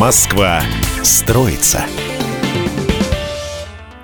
Москва строится.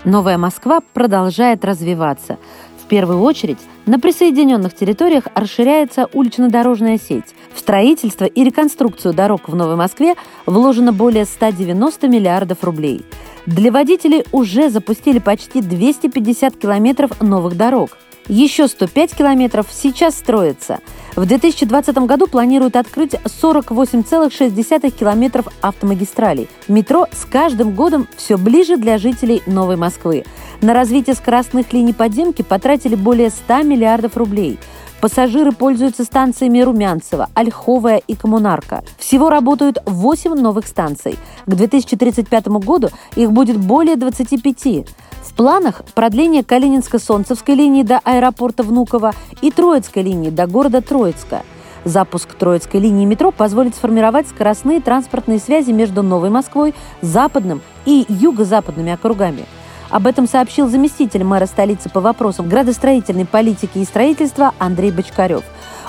Новая Москва продолжает развиваться. В первую очередь на присоединенных территориях расширяется улично-дорожная сеть. В строительство и реконструкцию дорог в Новой Москве вложено более 190 миллиардов рублей. Для водителей уже запустили почти 250 километров новых дорог. Еще 105 километров сейчас строятся. В 2020 году планируют открыть 48,6 километров автомагистралей. Метро с каждым годом все ближе для жителей Новой Москвы. На развитие скоростных линий подземки потратили более 100 миллиардов рублей – Пассажиры пользуются станциями Румянцева, Ольховая и Коммунарка. Всего работают 8 новых станций. К 2035 году их будет более 25. В планах продление Калининско-Солнцевской линии до аэропорта Внуково и Троицкой линии до города Троицка. Запуск Троицкой линии метро позволит сформировать скоростные транспортные связи между Новой Москвой, Западным и Юго-Западными округами – об этом сообщил заместитель мэра столицы по вопросам градостроительной политики и строительства Андрей Бочкарев.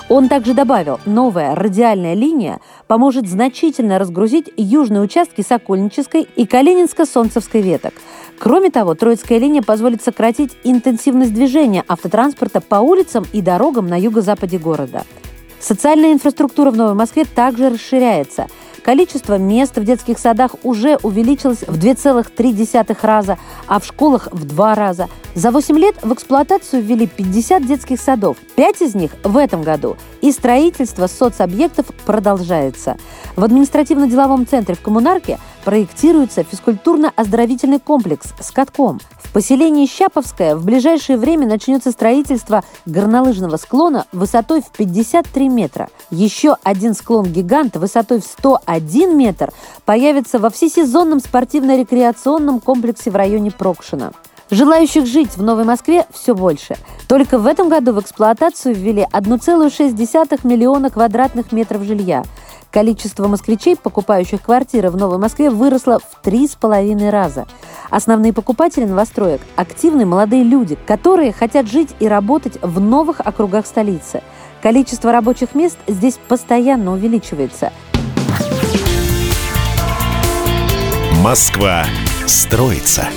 Он также добавил, новая радиальная линия поможет значительно разгрузить южные участки Сокольнической и Калининско-Солнцевской веток. Кроме того, Троицкая линия позволит сократить интенсивность движения автотранспорта по улицам и дорогам на юго-западе города. Социальная инфраструктура в Новой Москве также расширяется – Количество мест в детских садах уже увеличилось в 2,3 раза, а в школах в два раза. За 8 лет в эксплуатацию ввели 50 детских садов. Пять из них в этом году. И строительство соцобъектов продолжается. В административно-деловом центре в Коммунарке проектируется физкультурно-оздоровительный комплекс с катком. В поселении Щаповское в ближайшее время начнется строительство горнолыжного склона высотой в 53 метра. Еще один склон-гигант высотой в 101 метр появится во всесезонном спортивно-рекреационном комплексе в районе Прокшина. Желающих жить в Новой Москве все больше. Только в этом году в эксплуатацию ввели 1,6 миллиона квадратных метров жилья – Количество москвичей, покупающих квартиры в Новой Москве, выросло в три с половиной раза. Основные покупатели новостроек – активные молодые люди, которые хотят жить и работать в новых округах столицы. Количество рабочих мест здесь постоянно увеличивается. Москва строится.